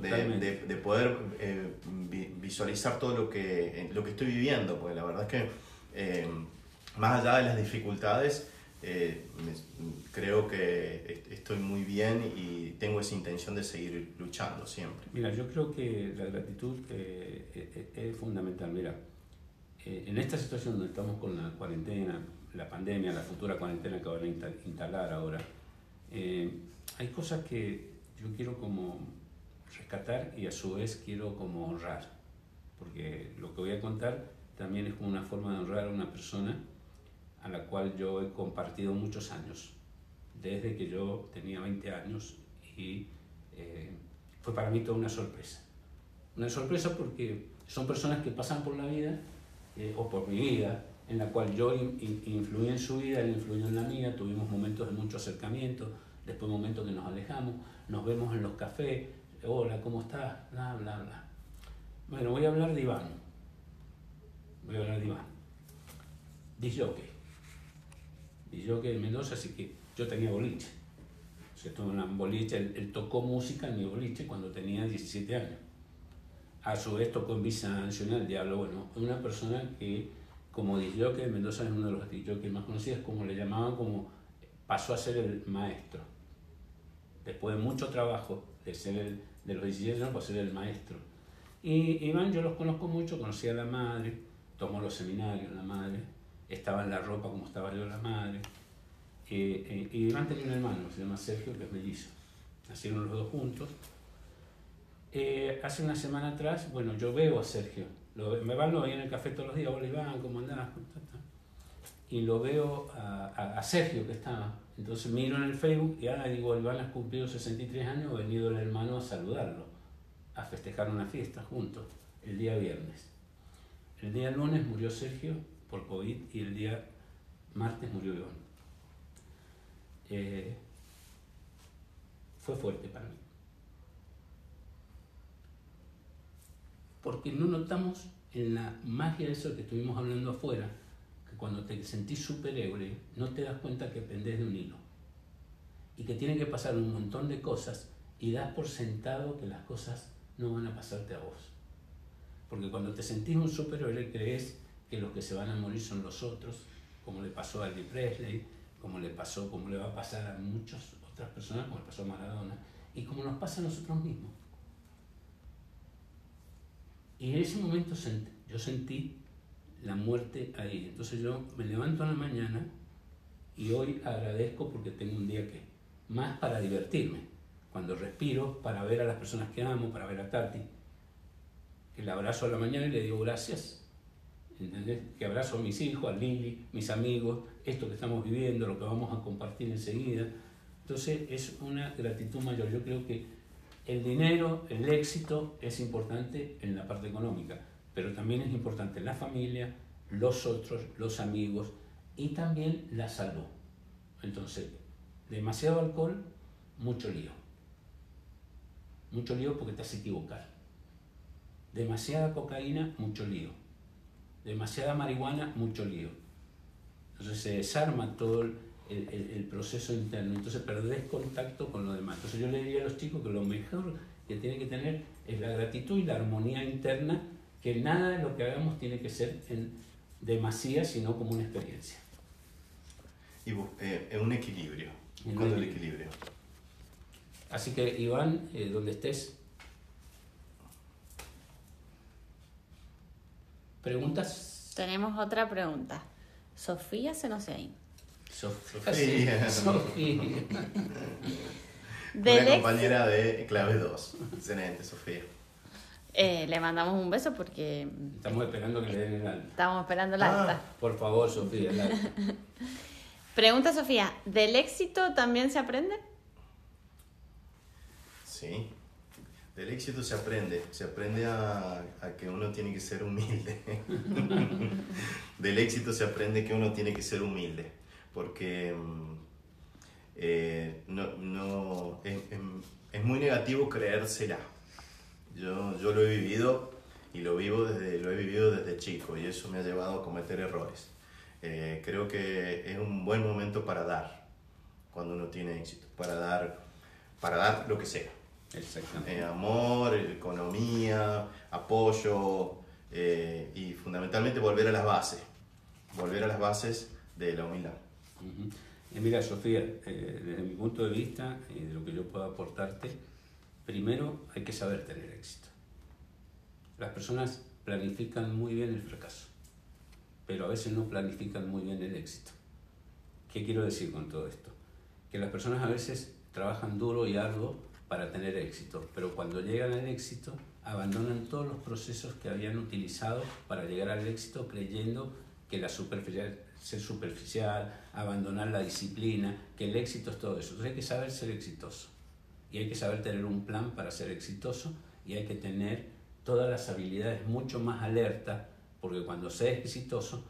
de, de- de poder eh, vi- visualizar todo lo que, lo que estoy viviendo, porque la verdad es que eh, más allá de las dificultades, eh, creo que est- estoy muy bien y tengo esa intención de seguir luchando siempre. Mira, yo creo que la gratitud eh, eh, es fundamental. Mira, eh, en esta situación donde estamos con la cuarentena, la pandemia, la futura cuarentena que van a insta- instalar ahora, eh, hay cosas que yo quiero como rescatar y a su vez quiero como honrar. Porque lo que voy a contar también es como una forma de honrar a una persona a la cual yo he compartido muchos años, desde que yo tenía 20 años y eh, fue para mí toda una sorpresa. Una sorpresa porque son personas que pasan por la vida eh, o por mi vida, en la cual yo influí en su vida, él influyó en la mía, tuvimos momentos de mucho acercamiento, después momentos que nos alejamos, nos vemos en los cafés, hola, ¿cómo estás? Bla, bla, bla. Bueno, voy a hablar de Iván. Voy a hablar de Iván. Disjockey. Disjockey de Mendoza, así que yo tenía boliche. O sea, tuve una boliche, él, tocó música en mi boliche cuando tenía 17 años. A su vez tocó en Bizancio, en El Diablo, bueno, una persona que como disjockey, Mendoza es uno de los disjockeys más conocidos, como le llamaban, como pasó a ser el maestro. Después de mucho trabajo, de ser el, de los 17 años, pasó a ser el maestro. Y Iván yo los conozco mucho, conocí a la madre, tomó los seminarios, la madre, estaba en la ropa como estaba yo la madre. Eh, eh, y Iván tenía un hermano, se llama Sergio, que es mellizo. Nacieron los dos juntos. Eh, hace una semana atrás, bueno, yo veo a Sergio me van, lo veía en el café todos los días, hola Iván, ¿cómo andás? Y lo veo a, Sergio que estaba. Entonces miro en el Facebook y ahora digo, Iván ha cumplido 63 años, ha venido el hermano a saludarlo, a festejar una fiesta juntos, el día viernes. El día lunes murió Sergio por COVID y el día martes murió Iván. Eh, fue fuerte para mí. porque no notamos en la magia de eso que estuvimos hablando afuera, que cuando te sentís superhéroe no te das cuenta que pendés de un hilo y que tiene que pasar un montón de cosas y das por sentado que las cosas no van a pasarte a vos. Porque cuando te sentís un superhéroe crees que los que se van a morir son los otros, como le pasó a Elvis Presley, como le pasó, como le va a pasar a muchas otras personas, como le pasó a Maradona, y como nos pasa a nosotros mismos. Y en ese momento yo sentí la muerte ahí. Entonces yo me levanto en la mañana y hoy agradezco porque tengo un día que más para divertirme. Cuando respiro, para ver a las personas que amo, para ver a Tati, que la abrazo a la mañana y le digo gracias. ¿Entendés? Que abrazo a mis hijos, a Lili, mis amigos, esto que estamos viviendo, lo que vamos a compartir enseguida. Entonces es una gratitud mayor. Yo creo que el dinero, el éxito es importante en la parte económica, pero también es importante la familia, los otros, los amigos y también la salud. Entonces, demasiado alcohol, mucho lío. Mucho lío porque te hace equivocar. Demasiada cocaína, mucho lío. Demasiada marihuana, mucho lío. Entonces se desarma todo el, el, proceso interno, entonces perdés contacto con lo demás. Entonces yo le diría a los chicos que lo mejor que tienen que tener es la gratitud y la armonía interna, que nada de lo que hagamos tiene que ser en demasía, sino como una experiencia. Y eh, un equilibrio, buscando el equilibrio. Así que Iván, eh, donde estés, ¿preguntas? Tenemos otra pregunta. Sofía se nos ahí. Sofía. [laughs] Sofía. Una compañera de clave 2. Excelente, Sofía. Eh, le mandamos un beso porque... Estamos esperando que le den el alta. Estamos esperando el alta. Ah, por favor, Sofía, [laughs] Pregunta Sofía, ¿del éxito también se aprende? Sí, del éxito se aprende, se aprende a, a, que uno tiene que ser humilde. [laughs] del éxito se aprende que uno tiene que ser humilde porque mm, eh, no, no, es, muy negativo creérsela. Yo, yo lo he vivido y lo, vivo desde, lo he vivido desde chico y eso me ha llevado a cometer errores. Eh, creo que es un buen momento para dar cuando uno tiene éxito, para dar, para dar lo que sea. Eh, amor, economía, apoyo y fundamentalmente volver a las bases, volver a las bases de la humildad. Eh, mira, Sofía, eh, desde mi punto de vista y de lo que yo puedo aportarte, primero hay que saber tener éxito. Las personas planifican muy bien el fracaso, pero a veces no planifican muy bien el éxito. ¿Qué quiero decir con todo esto? Que las personas a veces trabajan duro y arduo para tener éxito, pero cuando llegan al éxito abandonan todos los procesos que habían utilizado para llegar al éxito creyendo que la superficialidad ser superficial, abandonar la disciplina, que el éxito es todo eso. Entonces hay que saber ser exitoso y hay que saber tener un plan para ser exitoso y hay que tener todas las habilidades mucho más alerta, porque cuando seas exitoso,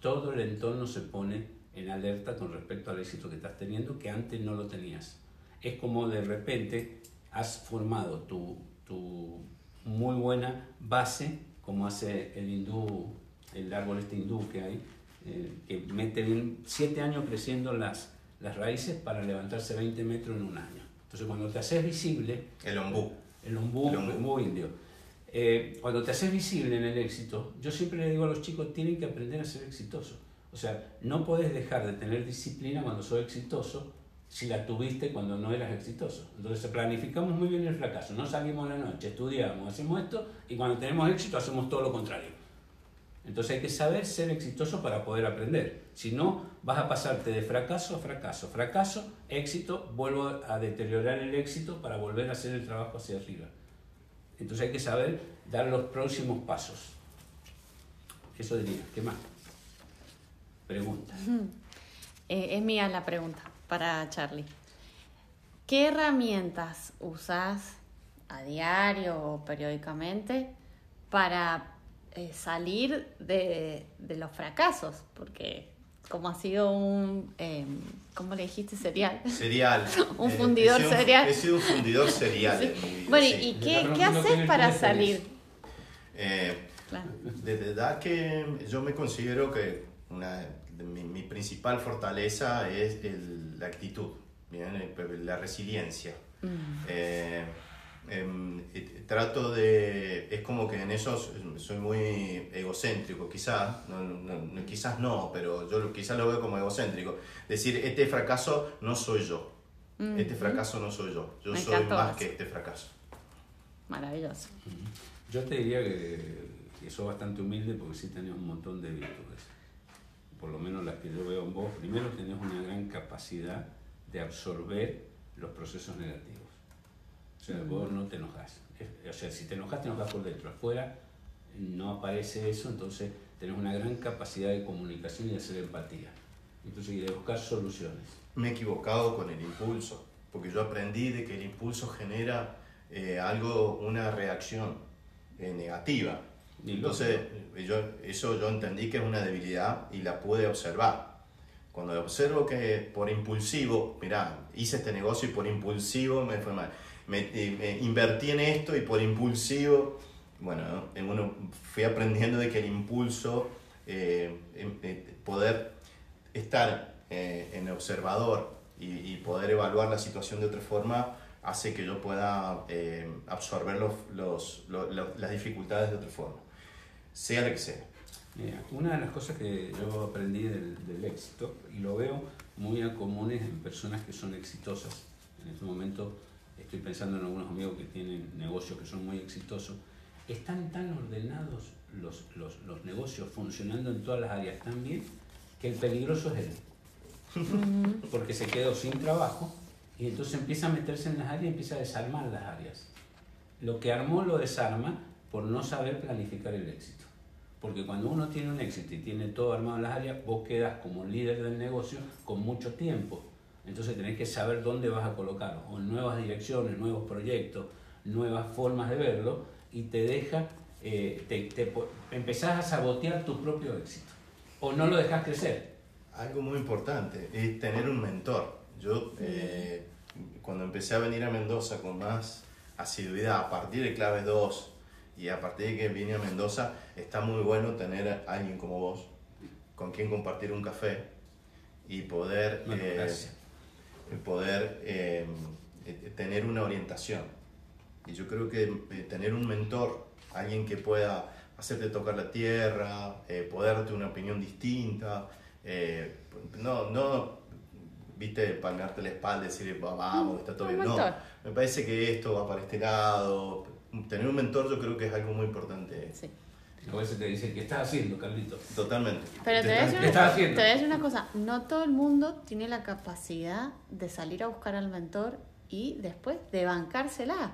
todo el entorno se pone en alerta con respecto al éxito que estás teniendo que antes no lo tenías. Es como de repente has formado tu, tu muy buena base, como hace el hindú, el árbol este hindú que hay, eh, que mete bien siete años creciendo las, las raíces para levantarse 20 metros en un año. Entonces cuando te haces visible... El ombú. El ombú, el ombú. indio. Eh, cuando te haces visible en el éxito, yo siempre le digo a los chicos, tienen que aprender a ser exitosos. O sea, no puedes dejar de tener disciplina cuando soy exitoso si la tuviste cuando no eras exitoso. Entonces planificamos muy bien el fracaso, no salimos a la noche, estudiamos, hacemos esto y cuando tenemos éxito hacemos todo lo contrario. Entonces hay que saber ser exitoso para poder aprender. Si no, vas a pasarte de fracaso a fracaso, fracaso, éxito, vuelvo a deteriorar el éxito para volver a hacer el trabajo hacia arriba. Entonces hay que saber dar los próximos pasos. Eso diría. ¿Qué más? Pregunta. [laughs] Eh, es mía la pregunta para Charlie. ¿Qué herramientas usas a diario o periódicamente para eh, salir de, los fracasos? Porque como ha sido un, eh, ¿cómo le dijiste? Serial. Serial. [laughs] un fundidor serial. He sido un fundidor serial. bueno, ¿y qué, ¿qué haces para salir? Eh, De verdad que yo me considero que una, mi, principal fortaleza es la actitud, ¿bien? la resiliencia. Mm. Eh, em, trato de, es como que en eso soy muy egocéntrico, quizás, no, quizás no, pero yo quizás lo veo como egocéntrico. Decir, este fracaso no soy yo, este fracaso no soy yo, yo soy más que este fracaso. Maravilloso. Yo te diría que, que soy bastante humilde porque sí tenés un montón de virtudes por lo menos las que yo veo en vos, primero tenés una gran capacidad de absorber los procesos negativos. O sea, vos no te enojas. O sea, si te enojas, te enojas por dentro. Afuera no aparece eso, entonces tenés una gran capacidad de comunicación y de hacer empatía. Entonces, y de buscar soluciones. Me he equivocado con el impulso, porque yo aprendí de que el impulso genera eh, algo, una reacción eh, negativa. Entonces, yo, eso yo entendí que es una debilidad y la pude observar. Cuando observo que por impulsivo, mira, hice este negocio y por impulsivo me fue mal. Me, invertí en esto y por impulsivo, bueno, en uno, fui aprendiendo de que el impulso, eh, poder estar eh, en observador y, poder evaluar la situación de otra forma, hace que yo pueda eh, absorber los, las dificultades de otra forma sea lo que sea. una de las cosas que yo aprendí del, éxito, y lo veo muy a comunes en personas que son exitosas, en este momento estoy pensando en algunos amigos que tienen negocios que son muy exitosos, están tan ordenados los, los, los negocios funcionando en todas las áreas tan bien que el peligroso es él. Porque se quedó sin trabajo y entonces empieza a meterse en las áreas y empieza a desarmar las áreas. Lo que armó lo desarma por no saber planificar el éxito. Porque cuando uno tiene un éxito y tiene todo armado en las áreas, vos quedas como líder del negocio con mucho tiempo. Entonces tenés que saber dónde vas a colocar, o nuevas direcciones, nuevos proyectos, nuevas formas de verlo, y te deja, eh, te, empezás a sabotear tu propio éxito, o no lo dejas crecer. Algo muy importante es tener un mentor. Yo, eh, cuando empecé a venir a Mendoza con más asiduidad, a partir de Clave 2, y a partir de que vine a Mendoza, está muy bueno tener a alguien como vos, con quien compartir un café y poder, eh, poder eh, eh, tener una orientación. Y yo creo que tener un mentor, alguien que pueda hacerte tocar la tierra, poder darte una opinión distinta, no, no, viste, palmearte la espalda y decir, vamos, está todo bien. No, me parece que esto va para este lado, tener un mentor yo creo que es algo muy importante. Sí. A veces te dicen, ¿qué estás haciendo, Carlito? Totalmente. Pero te, voy a decir una, te voy a decir una cosa, no todo el mundo tiene la capacidad de salir a buscar al mentor y después de bancársela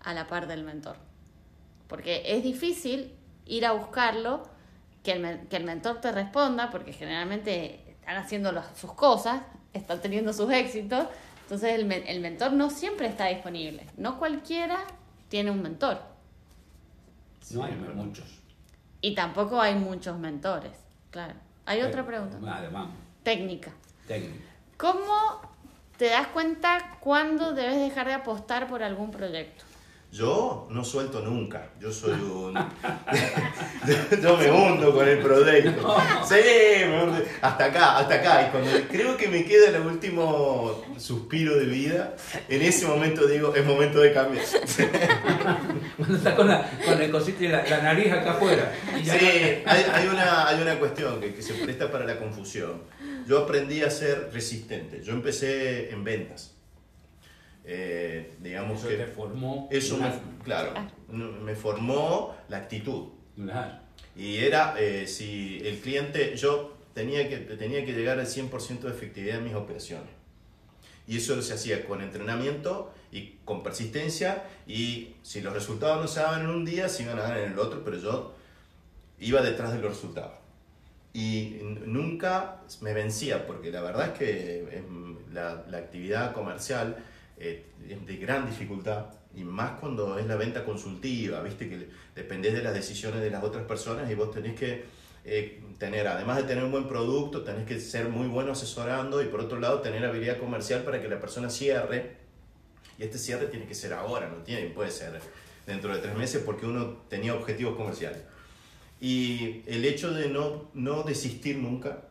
a la par del mentor. Porque es difícil ir a buscarlo que el, que el mentor te responda, porque generalmente están haciendo sus cosas, están teniendo sus éxitos, entonces el, el mentor no siempre está disponible. No cualquiera tiene un mentor. No hay muchos. Y tampoco hay muchos mentores, claro. Hay otra pregunta. Técnica. Técnica. ¿Cómo te das cuenta cuándo debes dejar de apostar por algún proyecto? Yo no suelto nunca. Yo soy [laughs] un. [laughs] yo, me hundo con el proyecto. Sí, me hundo. Hasta acá, hasta acá. Y cuando creo que me queda el último suspiro de vida, en ese momento digo, es momento de cambiar. [laughs] cuando estás con, la, con el cosito y la, nariz acá afuera. Sí, hay, hay, una, hay una cuestión que, que se presta para la confusión. Yo aprendí a ser resistente. Yo empecé en ventas. Eh, digamos eso que te formó. Eso me, claro, me formó la actitud. Y era, eh, si el cliente, yo tenía que, tenía que llegar al 100% de efectividad en mis operaciones. Y eso se hacía con entrenamiento y con persistencia. Y si los resultados no se daban en un día, se iban a dar en el otro, pero yo iba detrás de los resultados. Y nunca me vencía, porque la verdad es que la, la actividad comercial eh, de gran dificultad y más cuando es la venta consultiva, viste que dependés de las decisiones de las otras personas y vos tenés que eh, tener, además de tener un buen producto, tenés que ser muy bueno asesorando y por otro lado tener habilidad comercial para que la persona cierre. Y este cierre tiene que ser ahora, no tiene, puede ser dentro de tres meses porque uno tenía objetivos comerciales. Y el hecho de no, no desistir nunca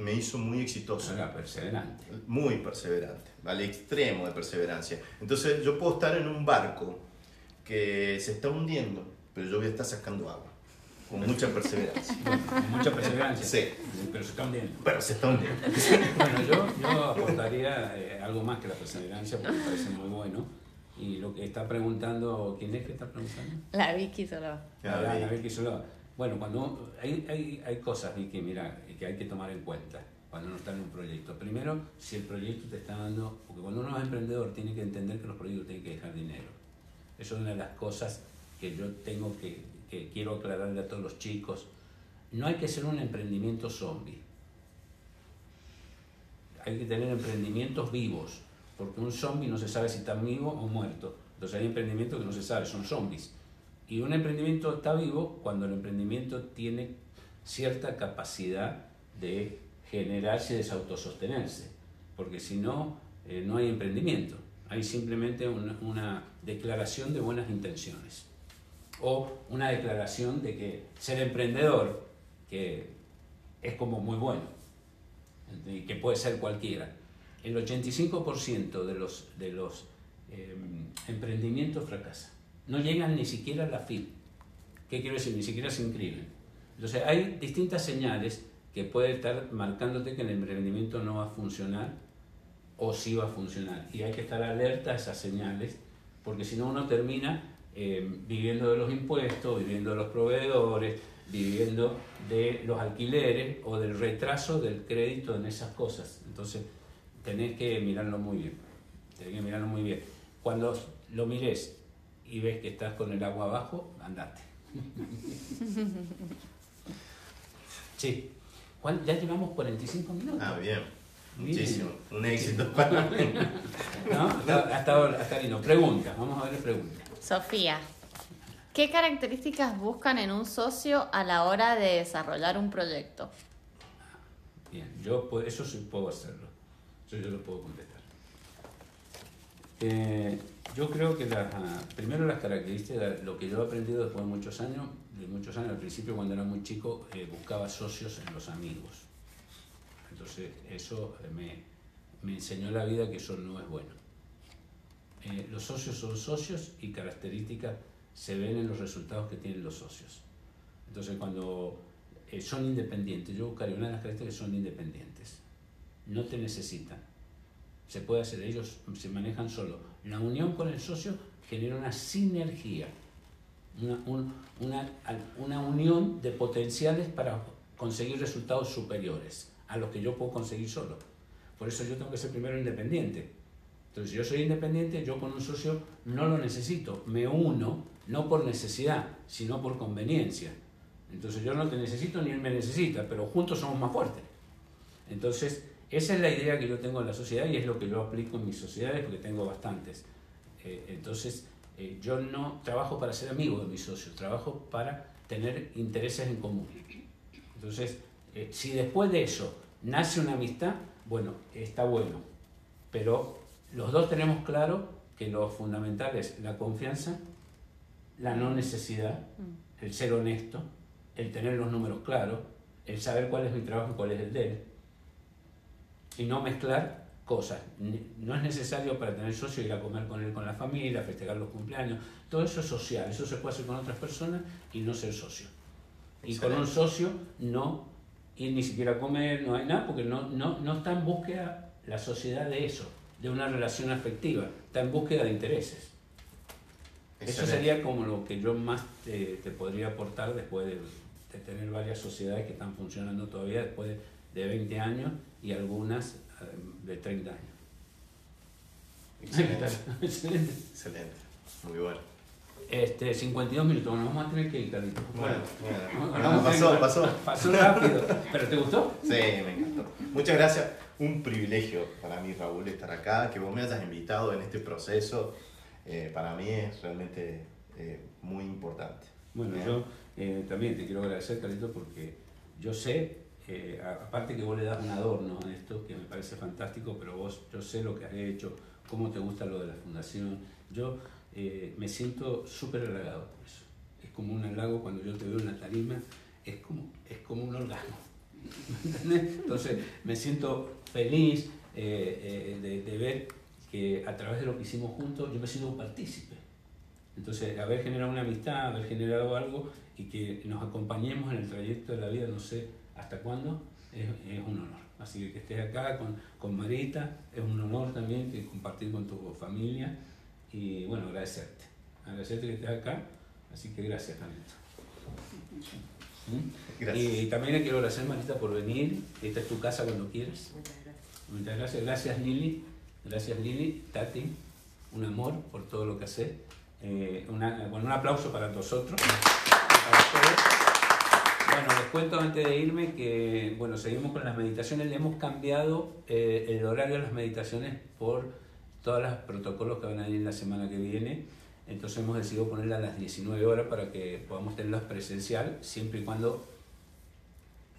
me hizo muy exitoso. Era perseverante. Muy perseverante, al extremo de perseverancia. Entonces yo puedo estar en un barco que se está hundiendo, pero yo voy a estar sacando agua. Con mucha perseverancia. [laughs] con mucha perseverancia. Sí. Pero se está hundiendo. Pero se está hundiendo. [laughs] bueno, yo, yo aportaría eh, algo más que la perseverancia porque me parece muy bueno. Y lo que está preguntando, ¿quién es que está preguntando? La Vicky Solá. La, la, Vicky Solá. Bueno, cuando hay, hay, hay cosas, Vicky, mira, que hay que tomar en cuenta cuando uno está en un proyecto. Primero, si el proyecto te está dando, porque cuando uno es emprendedor tiene que entender que los proyectos tienen que dejar dinero. Eso es una de las cosas que yo tengo que, que quiero aclararle a todos los chicos. No hay que ser un emprendimiento zombie. Hay que tener emprendimientos vivos, porque un zombie no se sabe si está vivo o muerto. Entonces hay emprendimientos que no se sabe, son zombies. Y un emprendimiento está vivo cuando el emprendimiento tiene cierta capacidad de generarse y desautosostenerse, porque si no, eh, no hay emprendimiento, hay simplemente una, declaración de buenas intenciones o una declaración de que ser emprendedor, que es como muy bueno que puede ser cualquiera. El 85% de los, de los em, emprendimientos fracasan. No llegan ni siquiera a la fin. ¿Qué quiero decir? Ni siquiera se inscriben. Entonces hay distintas señales que puede estar marcándote que el emprendimiento no va a funcionar o sí va a funcionar. Y hay que estar alerta a esas señales, porque si no uno termina eh, viviendo de los impuestos, viviendo de los proveedores, viviendo de los alquileres o del retraso del crédito en esas cosas. Entonces, tenés que mirarlo muy bien. Tenés que mirarlo muy bien. Cuando lo mires y ves que estás con el agua abajo, andate. [laughs] sí. Ya llevamos 45 minutos. Ah, bien. Muchísimo. Un éxito para [laughs] mí. ¿No? Hasta, ahora, hasta no. Pregunta, vamos a ver preguntas. Sofía, ¿qué características buscan en un socio a la hora de desarrollar un proyecto? Bien, yo eso sí puedo hacerlo. Eso yo lo puedo contestar. Eh, yo creo que las, primero las características, lo que yo he aprendido después de muchos años, muchos años, al principio cuando era muy chico, eh, buscaba socios en los amigos. Entonces eso eh, me, me, enseñó la vida que eso no es bueno. Eh, los socios son socios y características se ven en los resultados que tienen los socios. Entonces cuando son independientes, yo buscaría una de las características que son independientes. No te necesitan. Se puede hacer, ellos se manejan solo la unión con el socio genera una sinergia, una, una, unión de potenciales para conseguir resultados superiores a los que yo puedo conseguir solo. Por eso yo tengo que ser primero independiente. Entonces, yo soy independiente, yo con un socio no lo necesito, me uno, no por necesidad, sino por conveniencia. Entonces yo no te necesito ni él me necesita, pero juntos somos más fuertes. Entonces, esa es la idea que yo tengo en la sociedad y es lo que yo aplico en mis sociedades porque tengo bastantes. Eh, entonces, eh, yo no trabajo para ser amigo de mis socios, trabajo para tener intereses en común. Entonces, eh, si después de eso nace una amistad, bueno, está bueno. Pero los dos tenemos claro que lo fundamental es la confianza, la no necesidad, mm. el ser honesto, el tener los números claros, el saber cuál es mi trabajo y cuál es el de él. Y no mezclar cosas. No es necesario para tener socio ir a comer con él, con la familia, festejar los cumpleaños. Todo eso es social, eso se puede hacer con otras personas y no ser socio. Y con un socio no ir ni siquiera a comer, no hay nada, porque no, no, no está en búsqueda la sociedad de eso, de una relación afectiva, está en búsqueda de intereses. Eso sería como lo que yo más te, te podría aportar después de, de, tener varias sociedades que están funcionando todavía después de, de 20 años y algunas de 30 años. Excelente. Excelente. Excelente. Muy bueno. Este, 52 minutos, nos vamos a tener que ir, Carlitos. Bueno, bueno. pasó, pasó. Pasó rápido. ¿Pero te gustó? Sí, me encantó. Muchas gracias. Un privilegio para mí, Raúl, estar acá, que vos me hayas invitado en este proceso. Eh, para mí es realmente eh, muy importante. Bueno, yo eh, también te quiero agradecer, Carlitos, porque yo sé eh, aparte que vos le das un adorno a esto, que me parece fantástico, pero vos, yo sé lo que has hecho, cómo te gusta lo de la fundación. Yo eh, me siento súper halagado por eso. Es como un halago cuando yo te veo en la tarima, es como, es como un orgasmo. Entonces me siento feliz eh, de, de, ver que a través de lo que hicimos juntos yo me siento un partícipe. Entonces, haber generado una amistad, haber generado algo y que nos acompañemos en el trayecto de la vida, no sé, hasta cuándo, es, un honor. Así que que estés acá con, con, Marita, es un honor también que compartir con tu familia y bueno, agradecerte. Agradecerte que estés acá, así que gracias. ¿Mm? Y, también le quiero agradecer, Marita, por venir. Esta es tu casa cuando quieras. Muchas gracias. Muchas gracias. Gracias, Lili. Gracias, Lili. Tati, un amor por todo lo que haces. Eh, una, bueno, un aplauso para nosotros. Para bueno, les cuento antes de irme que, bueno, seguimos con las meditaciones. Le hemos cambiado eh, el horario de las meditaciones por todos los protocolos que van a ir la semana que viene. Entonces hemos decidido ponerla a las 19 horas para que podamos tenerlas presencial, siempre y cuando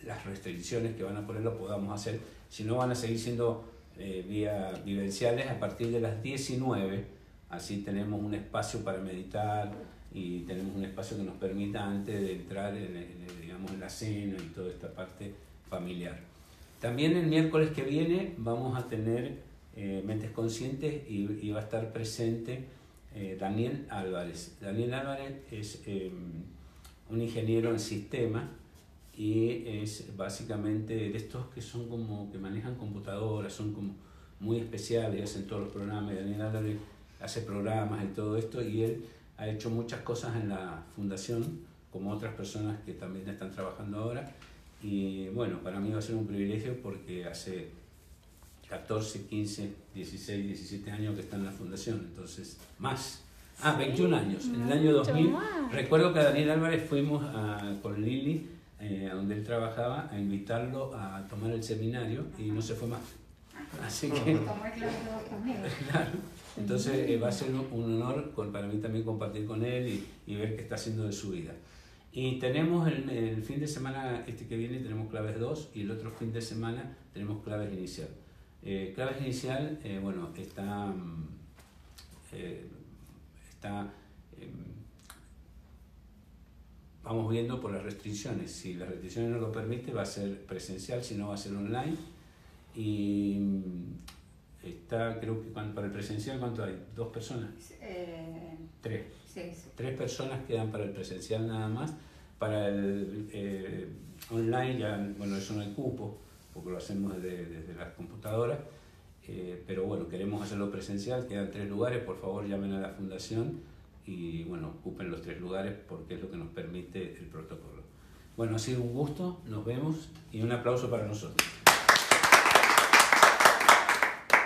las restricciones que van a ponerlo podamos hacer. Si no, van a seguir siendo eh, vía vivenciales a partir de las 19. Así tenemos un espacio para meditar y tenemos un espacio que nos permita antes de entrar en, digamos, en la cena y toda esta parte familiar. También el miércoles que viene vamos a tener eh, Mentes Conscientes y, va a estar presente eh, Daniel Álvarez. Daniel Álvarez es em, un ingeniero en sistemas y es básicamente de estos que son como que manejan computadoras, son como muy especiales, hacen todos los programas. Daniel Álvarez hace programas y todo esto y él ha hecho muchas cosas en la fundación, como otras personas que también están trabajando ahora. Y bueno, para mí va a ser un privilegio porque hace 14, 15, 16, 17 años que está en la fundación, entonces más. Ah, 21 años. En el año 2000, recuerdo que a Daniel Álvarez fuimos a, con Lili, eh, a donde él trabajaba, a invitarlo a tomar el seminario y no se fue más. Así [laughs] que... [laughs] claro. Entonces eh, va a ser un honor para mí también compartir con él y, ver qué está haciendo de su vida. Y tenemos el, fin de semana este que viene, tenemos claves 2 y el otro fin de semana tenemos claves inicial. Eh, claves inicial, eh, bueno, está, mm, está em, vamos viendo por las restricciones. Si las restricciones no lo permiten, va a ser presencial, si no va a ser online. Y Está, creo que para el presencial, ¿cuánto hay? ¿Dos personas? Eh, Tres. Tres personas quedan para el presencial nada más. Para el eh, online, ya, bueno, eso no hay cupo, porque lo hacemos desde, desde las computadoras. Eh, pero bueno, queremos hacerlo presencial, quedan tres lugares, por favor llamen a la fundación y bueno, ocupen los tres lugares porque es lo que nos permite el protocolo. Bueno, ha sido un gusto, nos vemos y un aplauso para nosotros.